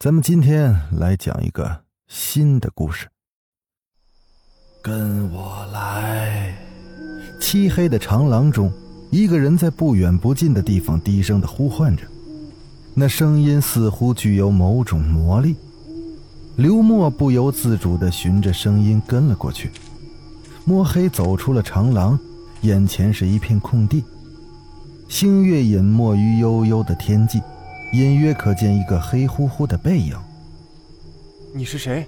咱们今天来讲一个新的故事。跟我来！漆黑的长廊中，一个人在不远不近的地方低声的呼唤着，那声音似乎具有某种魔力。刘默不由自主的循着声音跟了过去。摸黑走出了长廊，眼前是一片空地，星月隐没于悠悠的天际。隐约可见一个黑乎乎的背影。你是谁？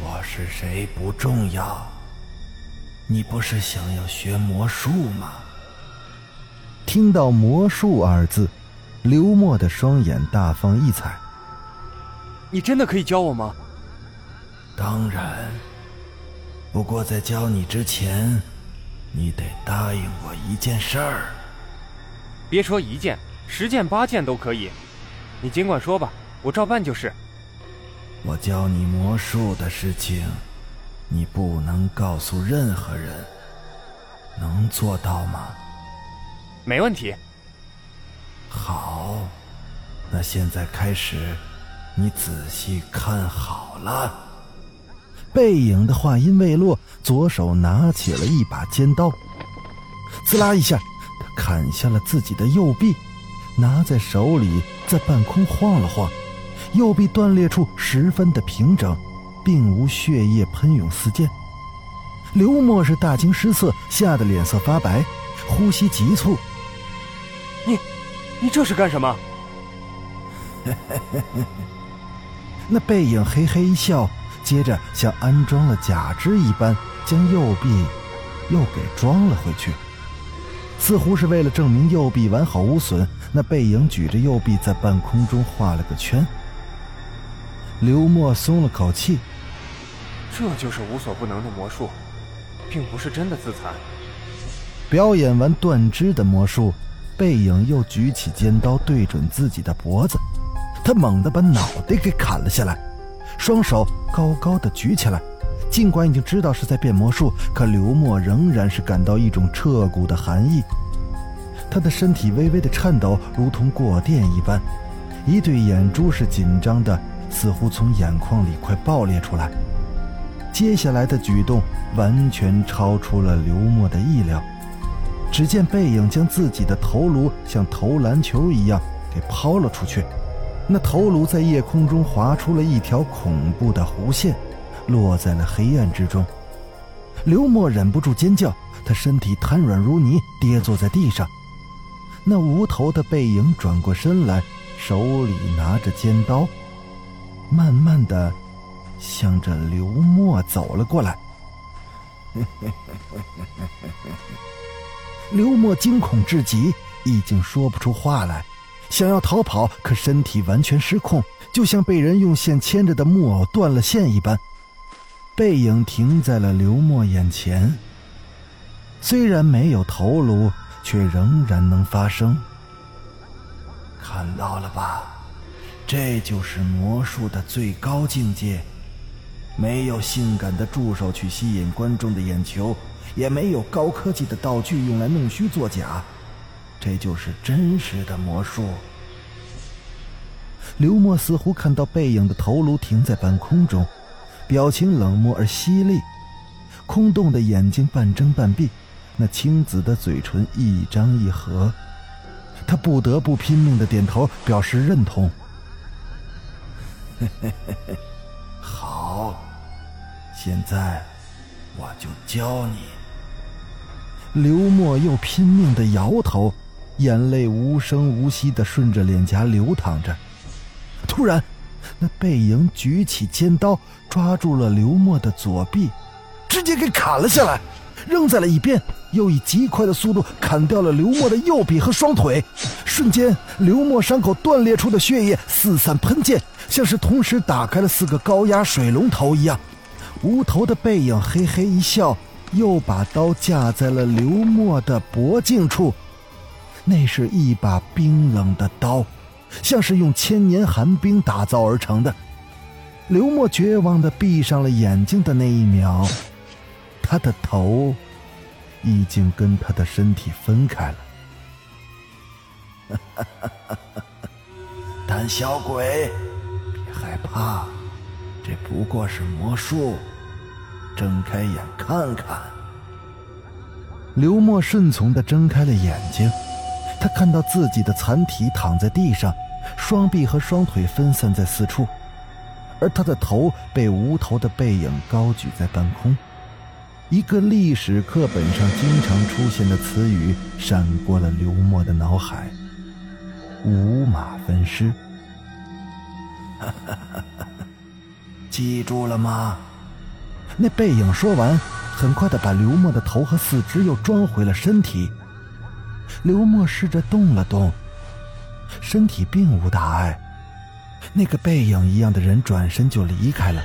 我是谁不重要。你不是想要学魔术吗？听到“魔术”二字，刘默的双眼大放异彩。你真的可以教我吗？当然。不过在教你之前，你得答应我一件事儿。别说一件。十件八件都可以，你尽管说吧，我照办就是。我教你魔术的事情，你不能告诉任何人，能做到吗？没问题。好，那现在开始，你仔细看好了。背影的话音未落，左手拿起了一把尖刀，滋啦一下，他砍下了自己的右臂。拿在手里，在半空晃了晃，右臂断裂处十分的平整，并无血液喷涌四溅。刘默是大惊失色，吓得脸色发白，呼吸急促。你，你这是干什么？那背影嘿嘿一笑，接着像安装了假肢一般，将右臂又给装了回去。似乎是为了证明右臂完好无损，那背影举着右臂在半空中画了个圈。刘默松了口气，这就是无所不能的魔术，并不是真的自残。表演完断肢的魔术，背影又举起尖刀对准自己的脖子，他猛地把脑袋给砍了下来，双手高高的举起来。尽管已经知道是在变魔术，可刘默仍然是感到一种彻骨的寒意。他的身体微微的颤抖，如同过电一般，一对眼珠是紧张的，似乎从眼眶里快爆裂出来。接下来的举动完全超出了刘默的意料。只见背影将自己的头颅像投篮球一样给抛了出去，那头颅在夜空中划出了一条恐怖的弧线。落在了黑暗之中，刘默忍不住尖叫，他身体瘫软如泥，跌坐在地上。那无头的背影转过身来，手里拿着尖刀，慢慢的向着刘默走了过来。刘默惊恐至极，已经说不出话来，想要逃跑，可身体完全失控，就像被人用线牵着的木偶断了线一般。背影停在了刘默眼前，虽然没有头颅，却仍然能发声。看到了吧，这就是魔术的最高境界。没有性感的助手去吸引观众的眼球，也没有高科技的道具用来弄虚作假，这就是真实的魔术。刘默似乎看到背影的头颅停在半空中。表情冷漠而犀利，空洞的眼睛半睁半闭，那青紫的嘴唇一张一合，他不得不拼命的点头表示认同。好，现在我就教你。刘默又拼命的摇头，眼泪无声无息的顺着脸颊流淌着。突然。那背影举起尖刀，抓住了刘默的左臂，直接给砍了下来，扔在了一边。又以极快的速度砍掉了刘默的右臂和双腿。瞬间，刘默伤口断裂出的血液四散喷溅，像是同时打开了四个高压水龙头一样。无头的背影嘿嘿一笑，又把刀架在了刘默的脖颈处。那是一把冰冷的刀，像是用千年寒冰打造而成的。刘默绝望的闭上了眼睛的那一秒，他的头已经跟他的身体分开了。胆小鬼，别害怕，这不过是魔术。睁开眼看看。刘默顺从的睁开了眼睛，他看到自己的残体躺在地上，双臂和双腿分散在四处，而他的头被无头的背影高举在半空。一个历史课本上经常出现的词语闪过了刘默的脑海。五马分尸，记住了吗？那背影说完，很快的把刘默的头和四肢又装回了身体。刘默试着动了动，身体并无大碍。那个背影一样的人转身就离开了，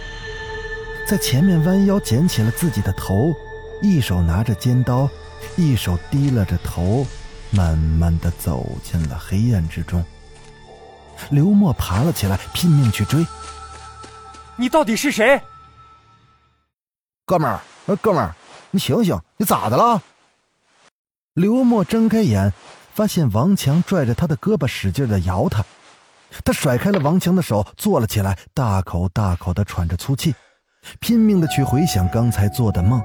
在前面弯腰捡起了自己的头，一手拿着尖刀，一手低了着头。慢慢的走进了黑暗之中。刘默爬了起来，拼命去追。你到底是谁？哥们儿，哥们儿，你醒醒，你咋的了？刘默睁开眼，发现王强拽着他的胳膊，使劲的摇他。他甩开了王强的手，坐了起来，大口大口的喘着粗气，拼命的去回想刚才做的梦，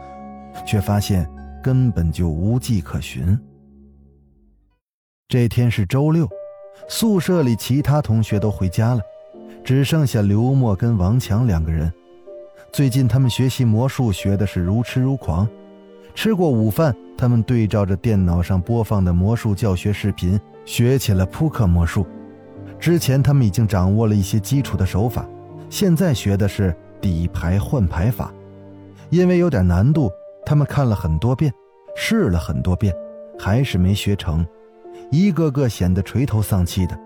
却发现根本就无迹可寻。这天是周六，宿舍里其他同学都回家了，只剩下刘默跟王强两个人。最近他们学习魔术学的是如痴如狂。吃过午饭，他们对照着电脑上播放的魔术教学视频，学起了扑克魔术。之前他们已经掌握了一些基础的手法，现在学的是底牌换牌法。因为有点难度，他们看了很多遍，试了很多遍，还是没学成。一个个显得垂头丧气的，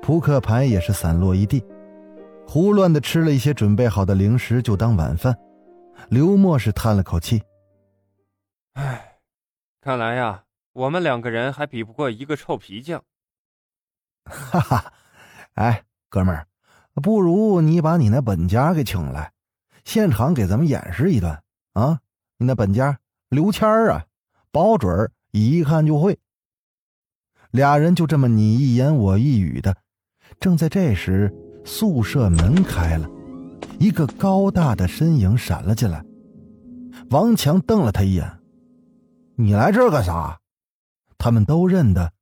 扑克牌也是散落一地，胡乱的吃了一些准备好的零食就当晚饭。刘默是叹了口气：“唉，看来呀，我们两个人还比不过一个臭皮匠。”哈哈，哎，哥们儿，不如你把你那本家给请来，现场给咱们演示一段啊！你那本家刘谦儿啊，保准儿一看就会。俩人就这么你一言我一语的，正在这时，宿舍门开了，一个高大的身影闪了进来。王强瞪了他一眼：“你来这儿干啥？”他们都认得，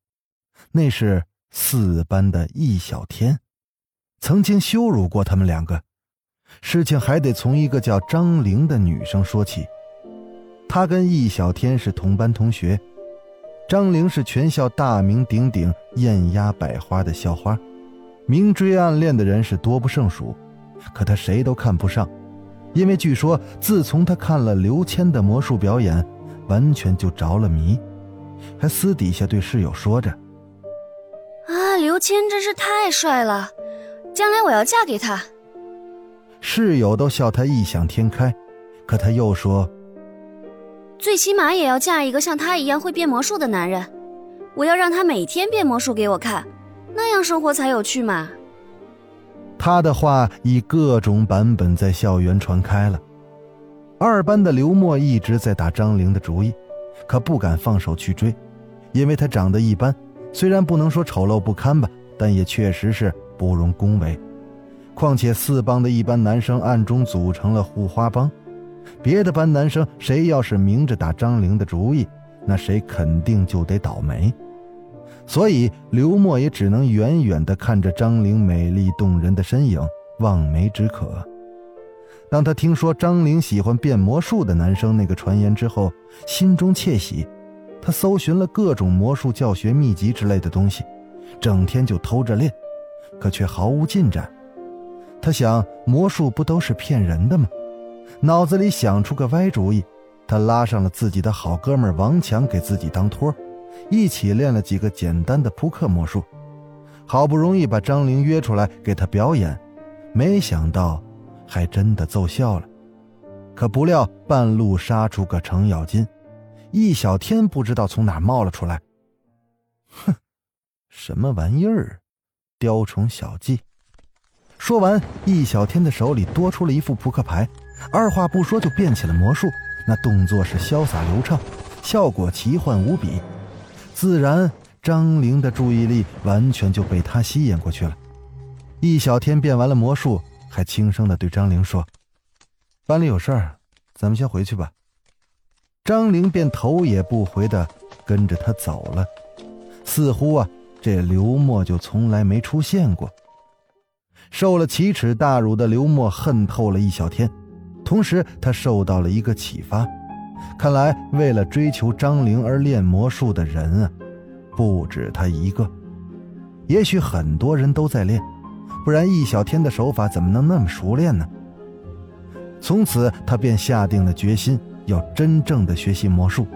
那是四班的易小天，曾经羞辱过他们两个。事情还得从一个叫张玲的女生说起，她跟易小天是同班同学。张玲是全校大名鼎鼎、艳压百花的校花，明追暗恋的人是多不胜数，可她谁都看不上，因为据说自从她看了刘谦的魔术表演，完全就着了迷，还私底下对室友说着：“啊，刘谦真是太帅了，将来我要嫁给他。”室友都笑他异想天开，可他又说。最起码也要嫁一个像他一样会变魔术的男人，我要让他每天变魔术给我看，那样生活才有趣嘛。他的话以各种版本在校园传开了。二班的刘墨一直在打张玲的主意，可不敢放手去追，因为他长得一般，虽然不能说丑陋不堪吧，但也确实是不容恭维。况且四帮的一班男生暗中组成了护花帮。别的班男生谁要是明着打张玲的主意，那谁肯定就得倒霉。所以刘默也只能远远地看着张玲美丽动人的身影，望梅止渴。当他听说张玲喜欢变魔术的男生那个传言之后，心中窃喜。他搜寻了各种魔术教学秘籍之类的东西，整天就偷着练，可却毫无进展。他想，魔术不都是骗人的吗？脑子里想出个歪主意，他拉上了自己的好哥们王强给自己当托，一起练了几个简单的扑克魔术。好不容易把张玲约出来给他表演，没想到还真的奏效了。可不料半路杀出个程咬金，易小天不知道从哪冒了出来。哼，什么玩意儿？雕虫小技！说完，易小天的手里多出了一副扑克牌，二话不说就变起了魔术。那动作是潇洒流畅，效果奇幻无比，自然张玲的注意力完全就被他吸引过去了。易小天变完了魔术，还轻声的对张玲说：“班里有事儿，咱们先回去吧。”张玲便头也不回的跟着他走了，似乎啊，这刘默就从来没出现过。受了奇耻大辱的刘默恨透了易小天。同时，他受到了一个启发，看来为了追求张玲而练魔术的人啊，不止他一个，也许很多人都在练，不然易小天的手法怎么能那么熟练呢？从此，他便下定了决心，要真正的学习魔术，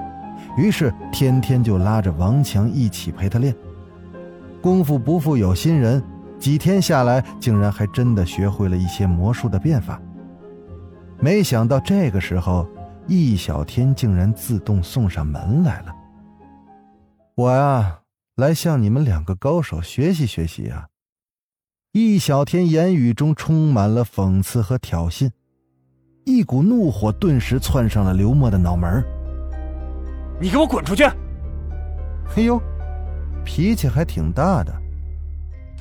于是天天就拉着王强一起陪他练。功夫不负有心人，几天下来，竟然还真的学会了一些魔术的变法。没想到这个时候，易小天竟然自动送上门来了。我呀，来向你们两个高手学习学习呀！易小天言语中充满了讽刺和挑衅，一股怒火顿时窜上了刘默的脑门你给我滚出去！嘿呦，脾气还挺大的。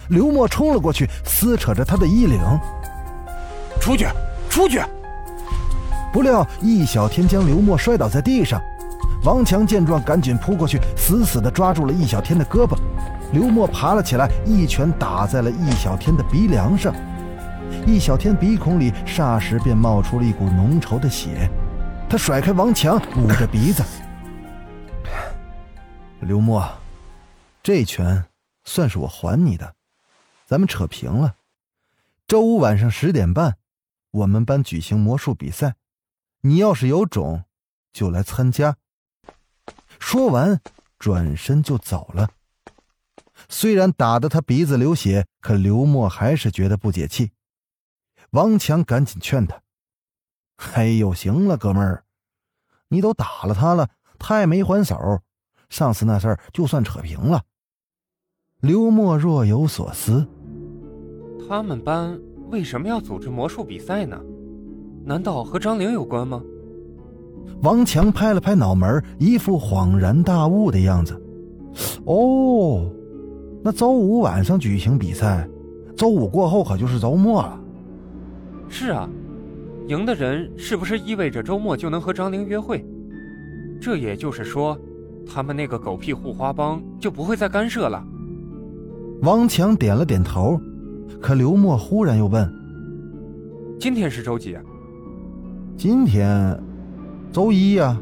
刘默冲了过去，撕扯着他的衣领：“出去，出去！”不料易小天将刘默摔倒在地上，王强见状赶紧扑过去，死死地抓住了易小天的胳膊。刘默爬了起来，一拳打在了易小天的鼻梁上，易小天鼻孔里霎时便冒出了一股浓稠的血。他甩开王强，捂着鼻子：“ 刘默，这拳算是我还你的，咱们扯平了。周五晚上十点半，我们班举行魔术比赛。”你要是有种，就来参加。说完，转身就走了。虽然打得他鼻子流血，可刘默还是觉得不解气。王强赶紧劝他：“哎呦，行了，哥们儿，你都打了他了，他也没还手，上次那事儿就算扯平了。”刘默若有所思：“他们班为什么要组织魔术比赛呢？”难道和张玲有关吗？王强拍了拍脑门，一副恍然大悟的样子。哦，那周五晚上举行比赛，周五过后可就是周末了。是啊，赢的人是不是意味着周末就能和张玲约会？这也就是说，他们那个狗屁护花帮就不会再干涉了。王强点了点头，可刘默忽然又问：“今天是周几？”今天，周一呀。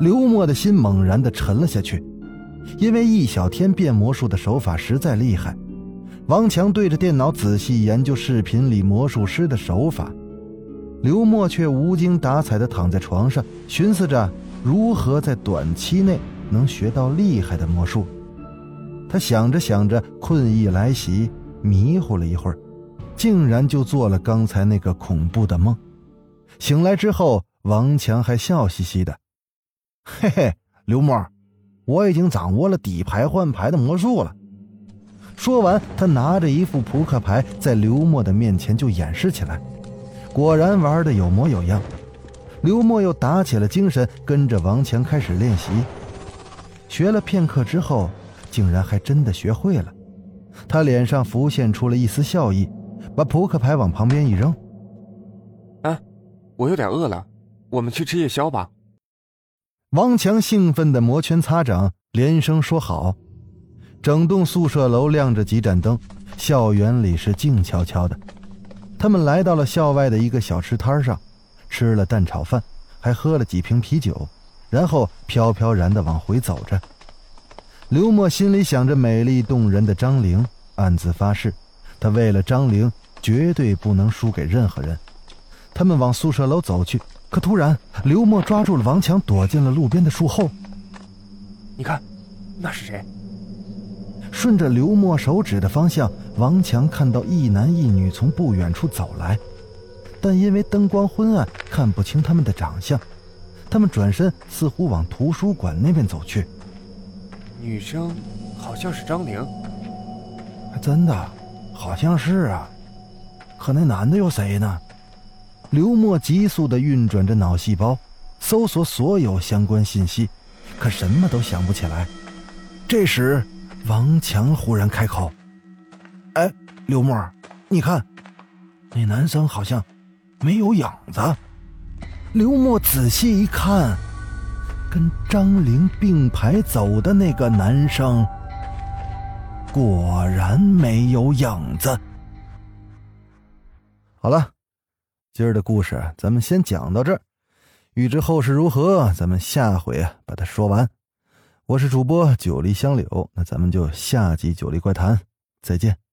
刘默的心猛然的沉了下去，因为易小天变魔术的手法实在厉害。王强对着电脑仔细研究视频里魔术师的手法，刘默却无精打采的躺在床上，寻思着如何在短期内能学到厉害的魔术。他想着想着，困意来袭，迷糊了一会儿，竟然就做了刚才那个恐怖的梦。醒来之后，王强还笑嘻嘻的：“嘿嘿，刘默，我已经掌握了底牌换牌的魔术了。”说完，他拿着一副扑克牌在刘默的面前就演示起来，果然玩的有模有样。刘默又打起了精神，跟着王强开始练习。学了片刻之后，竟然还真的学会了。他脸上浮现出了一丝笑意，把扑克牌往旁边一扔。我有点饿了，我们去吃夜宵吧。王强兴奋的摩拳擦掌，连声说好。整栋宿舍楼亮着几盏灯，校园里是静悄悄的。他们来到了校外的一个小吃摊上，吃了蛋炒饭，还喝了几瓶啤酒，然后飘飘然的往回走着。刘默心里想着美丽动人的张玲，暗自发誓，他为了张玲绝对不能输给任何人。他们往宿舍楼走去，可突然，刘默抓住了王强，躲进了路边的树后。你看，那是谁？顺着刘默手指的方向，王强看到一男一女从不远处走来，但因为灯光昏暗，看不清他们的长相。他们转身，似乎往图书馆那边走去。女生好像是张玲，真的，好像是啊。可那男的又谁呢？刘默急速地运转着脑细胞，搜索所有相关信息，可什么都想不起来。这时，王强忽然开口：“哎，刘默，你看，那男生好像没有影子。”刘默仔细一看，跟张玲并排走的那个男生，果然没有影子。好了。今儿的故事咱们先讲到这儿，欲知后事如何，咱们下回啊把它说完。我是主播九黎香柳，那咱们就下集《九黎怪谈》再见。